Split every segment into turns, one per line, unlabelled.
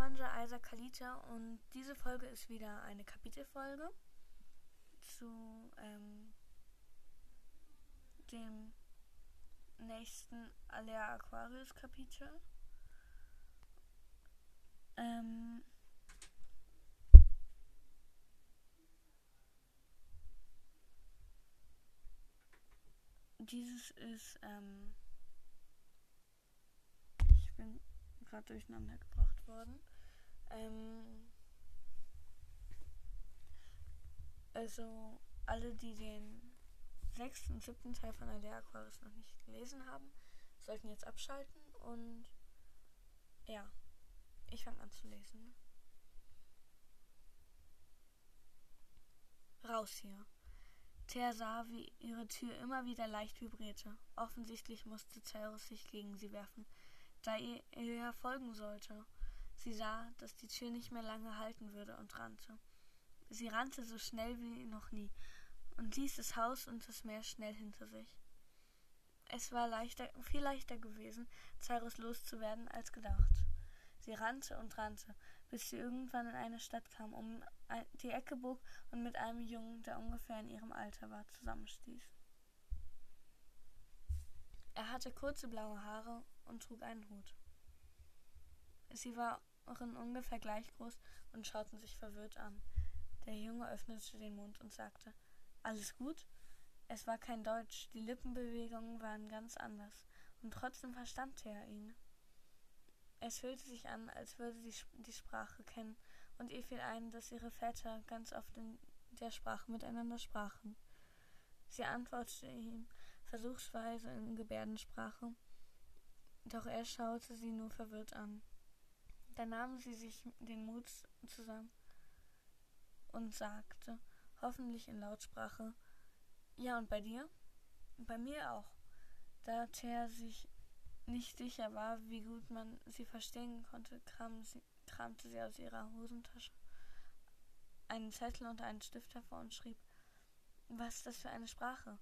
Karawanser Isaac Kalita und diese Folge ist wieder eine Kapitelfolge zu ähm, dem nächsten Alea Aquarius Kapitel. Ähm, dieses ist, ähm, ich bin gerade durcheinander gebracht worden. Ähm, also alle, die den sechsten und siebten Teil von Alea Aquarius noch nicht gelesen haben, sollten jetzt abschalten und ja, ich fange an zu lesen. Raus hier. Thea sah, wie ihre Tür immer wieder leicht vibrierte. Offensichtlich musste Cyrus sich gegen sie werfen, da ihr ihr folgen sollte. Sie sah, dass die Tür nicht mehr lange halten würde und rannte. Sie rannte so schnell wie noch nie und ließ das Haus und das Meer schnell hinter sich. Es war leichter, viel leichter gewesen, Cyrus loszuwerden als gedacht. Sie rannte und rannte, bis sie irgendwann in eine Stadt kam, um die Ecke bog und mit einem Jungen, der ungefähr in ihrem Alter war, zusammenstieß. Er hatte kurze blaue Haare und trug einen Hut. Sie waren ungefähr gleich groß und schauten sich verwirrt an. Der Junge öffnete den Mund und sagte Alles gut? Es war kein Deutsch, die Lippenbewegungen waren ganz anders, und trotzdem verstand er ihn. Es fühlte sich an, als würde sie die Sprache kennen, und ihr fiel ein, dass ihre Väter ganz oft in der Sprache miteinander sprachen. Sie antwortete ihm versuchsweise in Gebärdensprache, doch er schaute sie nur verwirrt an. Dann nahm sie sich den Mut zusammen und sagte, hoffentlich in Lautsprache, ja und bei dir? Bei mir auch. Da Thea sich nicht sicher war, wie gut man sie verstehen konnte, kram sie, kramte sie aus ihrer Hosentasche einen Zettel und einen Stift hervor und schrieb Was ist das für eine Sprache?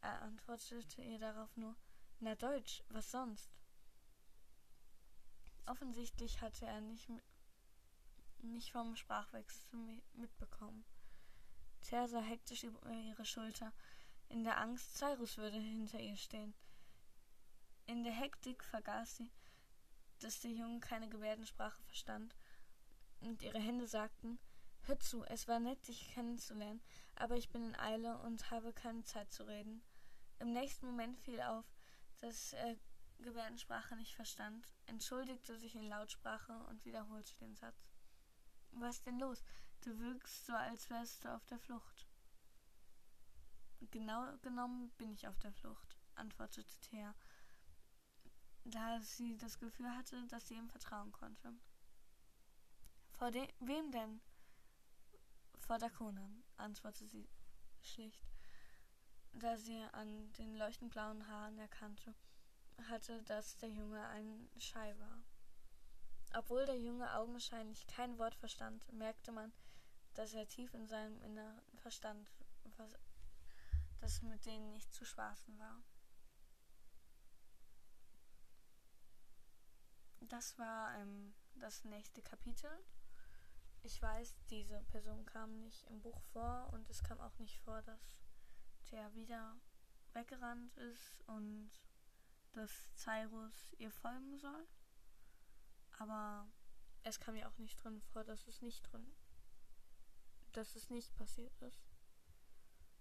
Er antwortete ihr darauf nur Na Deutsch, was sonst? Offensichtlich hatte er nicht, nicht vom Sprachwechsel mitbekommen. Thea sah hektisch über ihre Schulter, in der Angst, Cyrus würde hinter ihr stehen. In der Hektik vergaß sie, dass der Junge keine Gebärdensprache verstand, und ihre Hände sagten Hör zu, es war nett, dich kennenzulernen, aber ich bin in Eile und habe keine Zeit zu reden. Im nächsten Moment fiel auf, dass er Gebärdensprache nicht verstand, entschuldigte sich in Lautsprache und wiederholte den Satz. Was ist denn los? Du wirkst so, als wärst du auf der Flucht. Genau genommen bin ich auf der Flucht, antwortete Thea da sie das Gefühl hatte, dass sie ihm vertrauen konnte. Vor de wem denn? Vor Dakonan, antwortete sie schlicht, da sie an den leuchtend blauen Haaren erkannte hatte, dass der Junge ein Schei war. Obwohl der Junge augenscheinlich kein Wort verstand, merkte man, dass er tief in seinem Inneren verstand, was, dass mit denen nicht zu spaßen war. das war ähm, das nächste Kapitel. Ich weiß, diese Person kam nicht im Buch vor und es kam auch nicht vor, dass der wieder weggerannt ist und dass Cyrus ihr folgen soll. Aber es kam ja auch nicht drin vor, dass es nicht drin, dass es nicht passiert ist.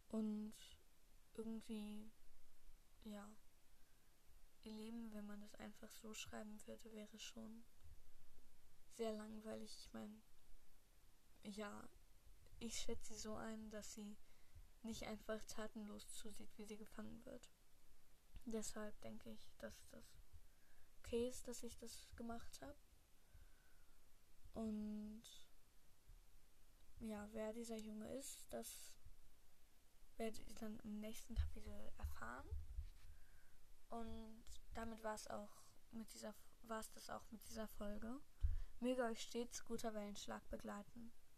Und irgendwie, ja ihr Leben, wenn man das einfach so schreiben würde, wäre schon sehr langweilig. Ich meine, ja, ich schätze sie so ein, dass sie nicht einfach tatenlos zusieht, wie sie gefangen wird. Deshalb denke ich, dass das okay ist, dass ich das gemacht habe. Und ja, wer dieser Junge ist, das werdet ihr dann im nächsten Kapitel erfahren. Und damit war es auch mit dieser war es das auch mit dieser Folge. Möge euch stets guter Wellenschlag begleiten.